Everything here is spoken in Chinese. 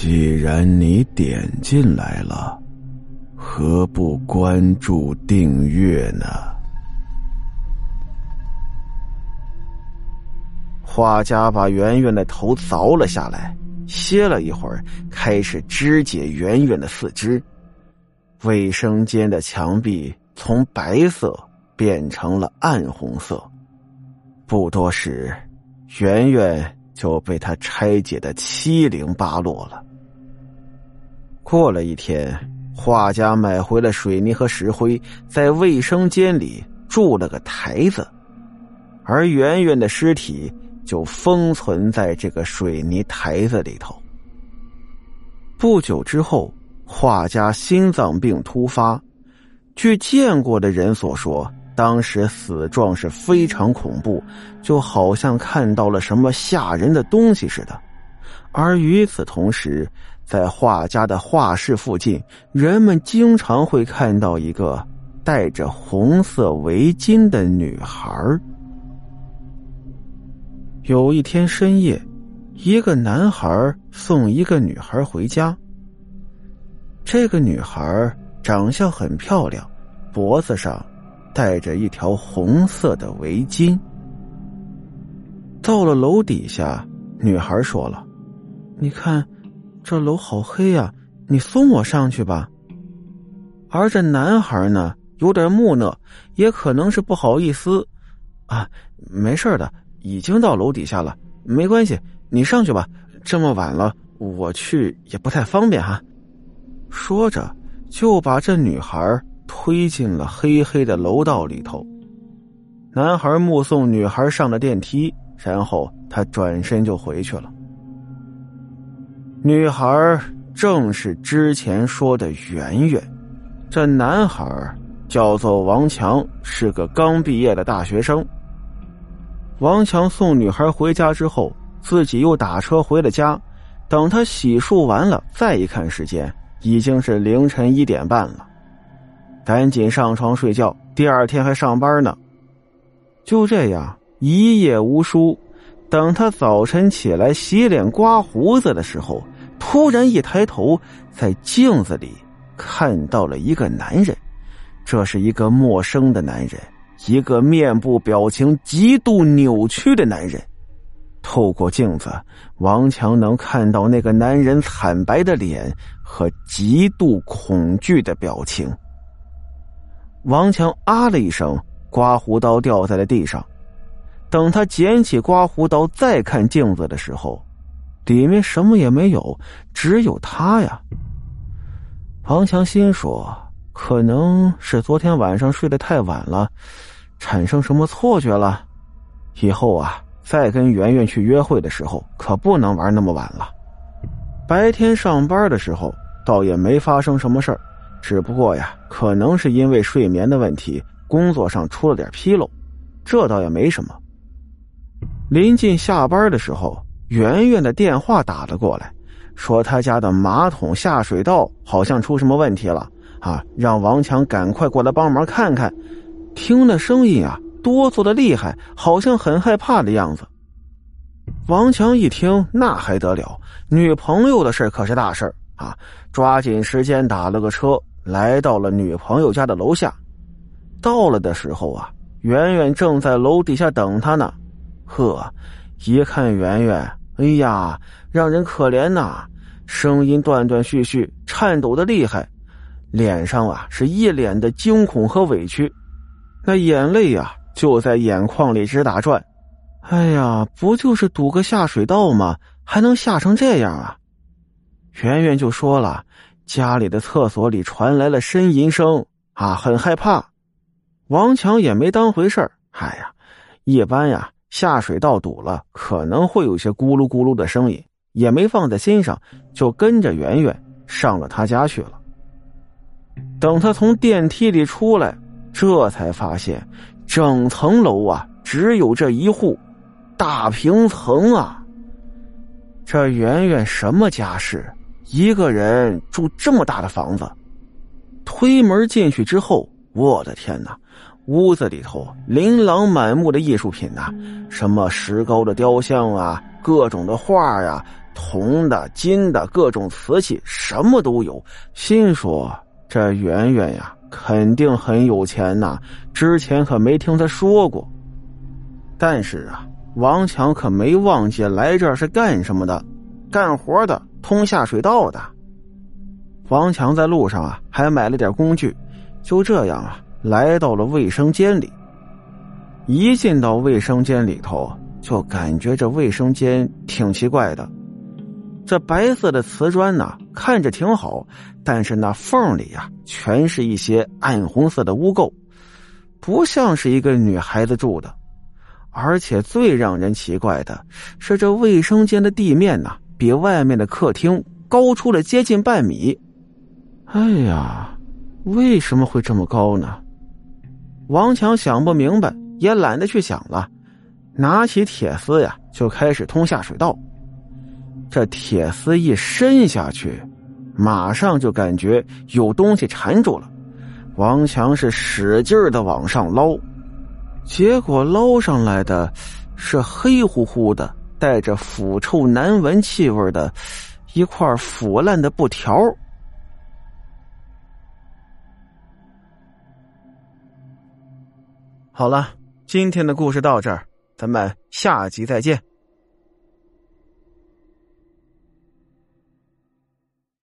既然你点进来了，何不关注订阅呢？画家把圆圆的头凿了下来，歇了一会儿，开始肢解圆圆的四肢。卫生间的墙壁从白色变成了暗红色，不多时，圆圆。就被他拆解的七零八落了。过了一天，画家买回了水泥和石灰，在卫生间里筑了个台子，而圆圆的尸体就封存在这个水泥台子里头。不久之后，画家心脏病突发，据见过的人所说。当时死状是非常恐怖，就好像看到了什么吓人的东西似的。而与此同时，在画家的画室附近，人们经常会看到一个戴着红色围巾的女孩。有一天深夜，一个男孩送一个女孩回家。这个女孩长相很漂亮，脖子上。戴着一条红色的围巾，到了楼底下，女孩说了：“你看，这楼好黑呀，你送我上去吧。”而这男孩呢，有点木讷，也可能是不好意思，啊，没事的，已经到楼底下了，没关系，你上去吧。这么晚了，我去也不太方便哈。说着，就把这女孩。推进了黑黑的楼道里头，男孩目送女孩上了电梯，然后他转身就回去了。女孩正是之前说的圆圆，这男孩叫做王强，是个刚毕业的大学生。王强送女孩回家之后，自己又打车回了家。等他洗漱完了，再一看时间，已经是凌晨一点半了。赶紧上床睡觉，第二天还上班呢。就这样一夜无书。等他早晨起来洗脸刮胡子的时候，突然一抬头，在镜子里看到了一个男人。这是一个陌生的男人，一个面部表情极度扭曲的男人。透过镜子，王强能看到那个男人惨白的脸和极度恐惧的表情。王强啊了一声，刮胡刀掉在了地上。等他捡起刮胡刀，再看镜子的时候，里面什么也没有，只有他呀。王强心说：“可能是昨天晚上睡得太晚了，产生什么错觉了。以后啊，再跟圆圆去约会的时候，可不能玩那么晚了。白天上班的时候，倒也没发生什么事儿。”只不过呀，可能是因为睡眠的问题，工作上出了点纰漏，这倒也没什么。临近下班的时候，圆圆的电话打了过来，说他家的马桶下水道好像出什么问题了啊，让王强赶快过来帮忙看看。听那声音啊，哆嗦的厉害，好像很害怕的样子。王强一听，那还得了？女朋友的事可是大事啊，抓紧时间打了个车。来到了女朋友家的楼下，到了的时候啊，圆圆正在楼底下等他呢。呵，一看圆圆，哎呀，让人可怜呐！声音断断续续，颤抖的厉害，脸上啊是一脸的惊恐和委屈，那眼泪呀就在眼眶里直打转。哎呀，不就是堵个下水道吗？还能吓成这样啊？圆圆就说了。家里的厕所里传来了呻吟声啊，很害怕。王强也没当回事儿。哎呀，一般呀，下水道堵了可能会有些咕噜咕噜的声音，也没放在心上，就跟着圆圆上了他家去了。等他从电梯里出来，这才发现整层楼啊只有这一户大平层啊。这圆圆什么家世？一个人住这么大的房子，推门进去之后，我的天哪！屋子里头琳琅满目的艺术品呐，什么石膏的雕像啊，各种的画呀，铜的、金的，各种瓷器，什么都有。心说这圆圆呀，肯定很有钱呐，之前可没听他说过。但是啊，王强可没忘记来这是干什么的，干活的，通下水道的。王强在路上啊，还买了点工具，就这样啊，来到了卫生间里。一进到卫生间里头，就感觉这卫生间挺奇怪的。这白色的瓷砖呢，看着挺好，但是那缝里呀，全是一些暗红色的污垢，不像是一个女孩子住的。而且最让人奇怪的是，这卫生间的地面呢，比外面的客厅高出了接近半米。哎呀，为什么会这么高呢？王强想不明白。也懒得去想了，拿起铁丝呀，就开始通下水道。这铁丝一伸下去，马上就感觉有东西缠住了。王强是使劲的往上捞，结果捞上来的是黑乎乎的、带着腐臭难闻气味的一块腐烂的布条。好了。今天的故事到这儿，咱们下集再见。